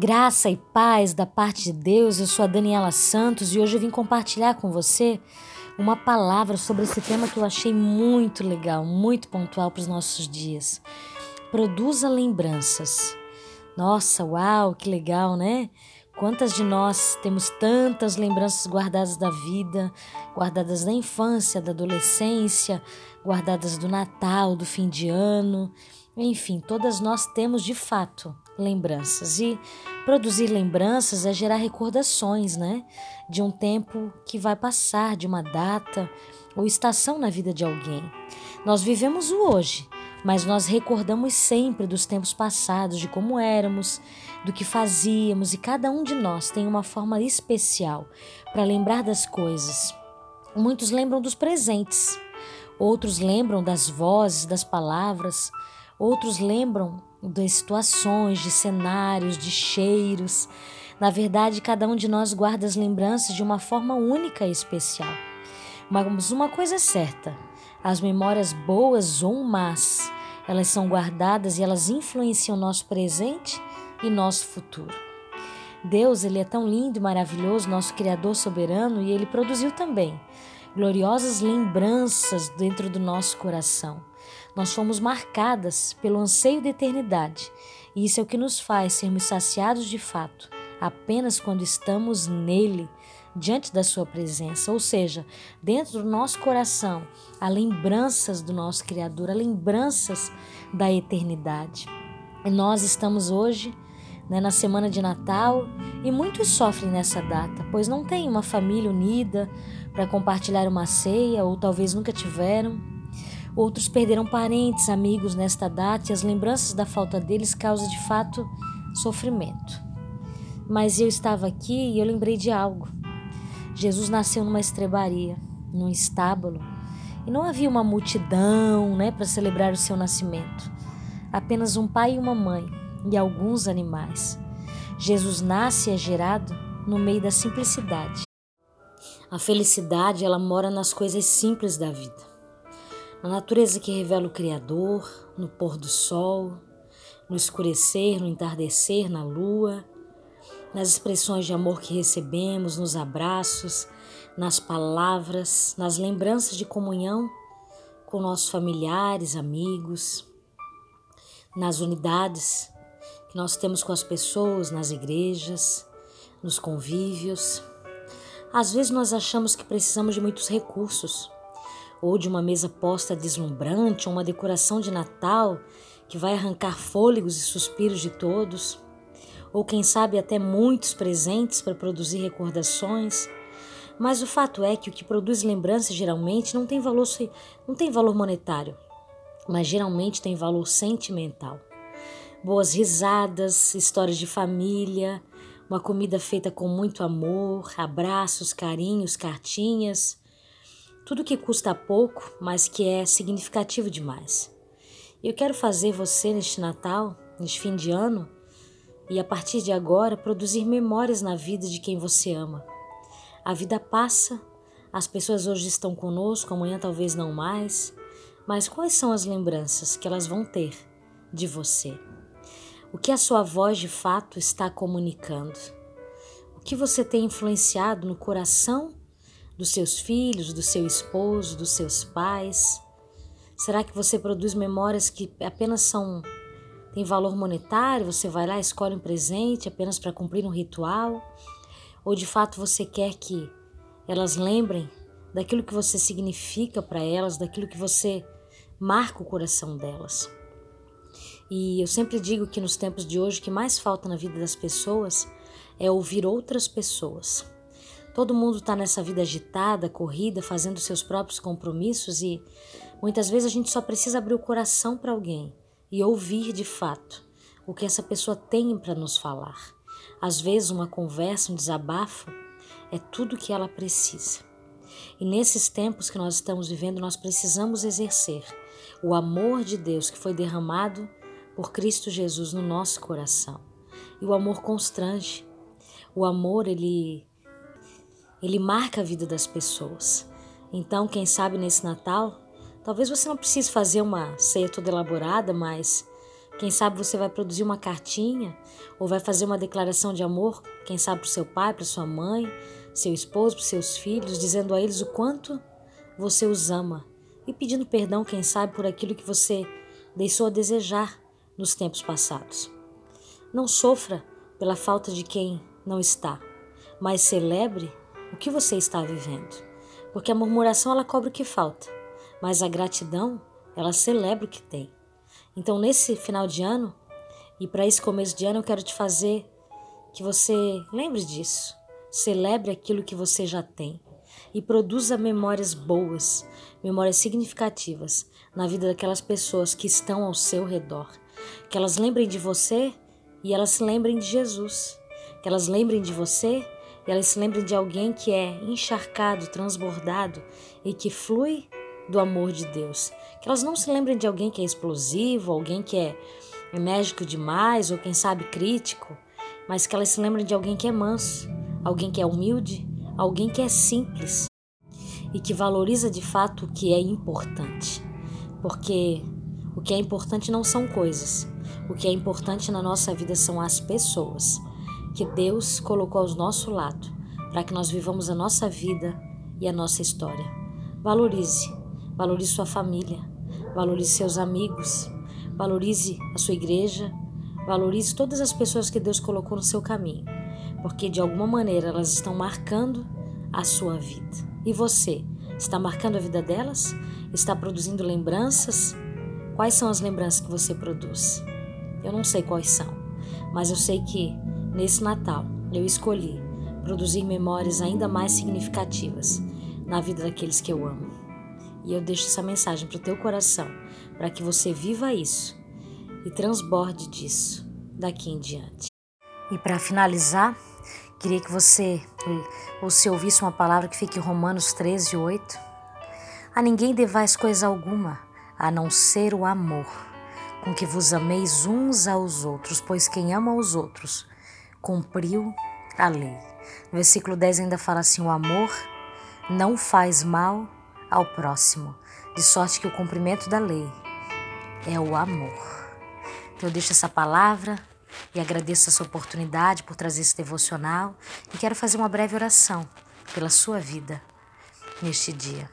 Graça e paz da parte de Deus, eu sou a Daniela Santos e hoje eu vim compartilhar com você uma palavra sobre esse tema que eu achei muito legal, muito pontual para os nossos dias. Produza lembranças. Nossa, uau, que legal, né? Quantas de nós temos tantas lembranças guardadas da vida, guardadas da infância, da adolescência, guardadas do Natal, do fim de ano. Enfim, todas nós temos de fato lembranças. E produzir lembranças é gerar recordações, né? De um tempo que vai passar, de uma data ou estação na vida de alguém. Nós vivemos o hoje, mas nós recordamos sempre dos tempos passados, de como éramos, do que fazíamos, e cada um de nós tem uma forma especial para lembrar das coisas. Muitos lembram dos presentes, outros lembram das vozes, das palavras, outros lembram de situações, de cenários, de cheiros. Na verdade, cada um de nós guarda as lembranças de uma forma única e especial. Mas uma coisa é certa: as memórias boas ou más, elas são guardadas e elas influenciam nosso presente e nosso futuro. Deus, ele é tão lindo e maravilhoso, nosso criador soberano, e ele produziu também gloriosas lembranças dentro do nosso coração. Nós fomos marcadas pelo anseio da eternidade, e isso é o que nos faz sermos saciados de fato, apenas quando estamos nele, diante da sua presença, ou seja, dentro do nosso coração, há lembranças do nosso Criador, há lembranças da eternidade. E nós estamos hoje né, na semana de Natal e muitos sofrem nessa data, pois não têm uma família unida para compartilhar uma ceia ou talvez nunca tiveram. Outros perderam parentes, amigos nesta data e as lembranças da falta deles causam de fato sofrimento. Mas eu estava aqui e eu lembrei de algo. Jesus nasceu numa estrebaria, num estábulo, e não havia uma multidão né, para celebrar o seu nascimento. Apenas um pai e uma mãe e alguns animais. Jesus nasce e é gerado no meio da simplicidade. A felicidade, ela mora nas coisas simples da vida na natureza que revela o Criador, no pôr do sol, no escurecer, no entardecer, na lua, nas expressões de amor que recebemos, nos abraços, nas palavras, nas lembranças de comunhão com nossos familiares, amigos, nas unidades que nós temos com as pessoas, nas igrejas, nos convívios. Às vezes nós achamos que precisamos de muitos recursos ou de uma mesa posta deslumbrante, ou uma decoração de Natal que vai arrancar fôlegos e suspiros de todos, ou quem sabe até muitos presentes para produzir recordações. Mas o fato é que o que produz lembranças geralmente não tem valor, não tem valor monetário, mas geralmente tem valor sentimental. Boas risadas, histórias de família, uma comida feita com muito amor, abraços, carinhos, cartinhas, tudo que custa pouco, mas que é significativo demais. Eu quero fazer você neste Natal, neste fim de ano, e a partir de agora produzir memórias na vida de quem você ama. A vida passa, as pessoas hoje estão conosco, amanhã talvez não mais, mas quais são as lembranças que elas vão ter de você? O que a sua voz de fato está comunicando? O que você tem influenciado no coração dos seus filhos, do seu esposo, dos seus pais? Será que você produz memórias que apenas são têm valor monetário? Você vai lá, escolhe um presente apenas para cumprir um ritual? Ou de fato você quer que elas lembrem daquilo que você significa para elas, daquilo que você marca o coração delas? E eu sempre digo que nos tempos de hoje o que mais falta na vida das pessoas é ouvir outras pessoas. Todo mundo está nessa vida agitada, corrida, fazendo seus próprios compromissos e muitas vezes a gente só precisa abrir o coração para alguém e ouvir de fato o que essa pessoa tem para nos falar. Às vezes, uma conversa, um desabafo é tudo que ela precisa. E nesses tempos que nós estamos vivendo, nós precisamos exercer o amor de Deus que foi derramado por Cristo Jesus no nosso coração. E o amor constrange. O amor, ele ele marca a vida das pessoas. Então, quem sabe nesse Natal, talvez você não precise fazer uma ceia toda elaborada, mas Quem sabe você vai produzir uma cartinha ou vai fazer uma declaração de amor, quem sabe para seu pai, para sua mãe, seu esposo, para seus filhos, dizendo a eles o quanto você os ama e pedindo perdão, quem sabe, por aquilo que você deixou a desejar nos tempos passados. Não sofra pela falta de quem não está, mas celebre o que você está vivendo, porque a murmuração ela cobra o que falta, mas a gratidão ela celebra o que tem. Então, nesse final de ano e para esse começo de ano, eu quero te fazer que você lembre disso. Celebre aquilo que você já tem e produza memórias boas, memórias significativas na vida daquelas pessoas que estão ao seu redor. Que elas lembrem de você e elas se lembrem de Jesus. Que elas lembrem de você elas se lembrem de alguém que é encharcado, transbordado e que flui do amor de Deus. Que elas não se lembrem de alguém que é explosivo, alguém que é enérgico demais ou quem sabe crítico, mas que elas se lembrem de alguém que é manso, alguém que é humilde, alguém que é simples e que valoriza de fato o que é importante. Porque o que é importante não são coisas, o que é importante na nossa vida são as pessoas que Deus colocou ao nosso lado para que nós vivamos a nossa vida e a nossa história. Valorize Valorize sua família, valorize seus amigos, valorize a sua igreja, valorize todas as pessoas que Deus colocou no seu caminho, porque de alguma maneira elas estão marcando a sua vida. E você, está marcando a vida delas? Está produzindo lembranças? Quais são as lembranças que você produz? Eu não sei quais são, mas eu sei que nesse Natal eu escolhi produzir memórias ainda mais significativas na vida daqueles que eu amo. E eu deixo essa mensagem para o teu coração, para que você viva isso e transborde disso daqui em diante. E para finalizar, queria que você ou se ouvisse uma palavra que fique em Romanos 13, 8. A ninguém devais coisa alguma, a não ser o amor, com que vos ameis uns aos outros, pois quem ama aos outros cumpriu a lei. No versículo 10 ainda fala assim: o amor não faz mal ao próximo, de sorte que o cumprimento da lei é o amor. Então eu deixo essa palavra e agradeço essa oportunidade por trazer esse devocional e quero fazer uma breve oração pela sua vida neste dia.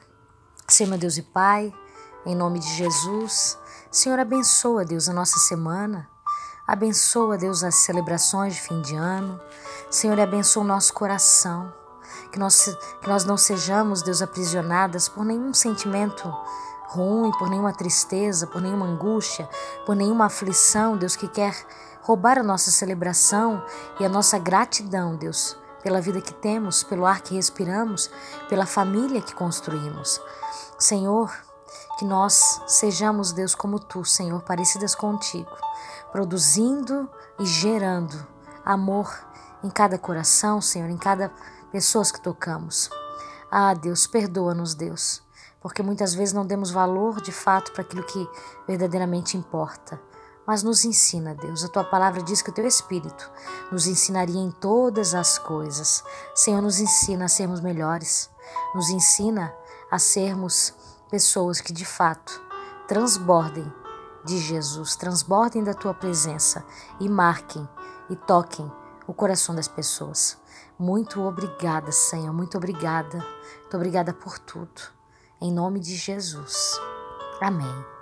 Senhor meu Deus e Pai, em nome de Jesus, Senhor abençoa Deus a nossa semana, abençoa Deus as celebrações de fim de ano, Senhor abençoa o nosso coração. Que nós, que nós não sejamos, Deus, aprisionadas por nenhum sentimento ruim, por nenhuma tristeza, por nenhuma angústia, por nenhuma aflição, Deus, que quer roubar a nossa celebração e a nossa gratidão, Deus, pela vida que temos, pelo ar que respiramos, pela família que construímos. Senhor, que nós sejamos, Deus, como tu, Senhor, parecidas contigo, produzindo e gerando amor em cada coração, Senhor, em cada pessoas que tocamos. Ah, Deus, perdoa-nos, Deus, porque muitas vezes não demos valor de fato para aquilo que verdadeiramente importa. Mas nos ensina, Deus. A tua palavra diz que o teu Espírito nos ensinaria em todas as coisas. Senhor, nos ensina a sermos melhores. Nos ensina a sermos pessoas que de fato transbordem de Jesus, transbordem da tua presença e marquem e toquem o coração das pessoas. Muito obrigada, Senhor, muito obrigada. Muito obrigada por tudo. Em nome de Jesus. Amém.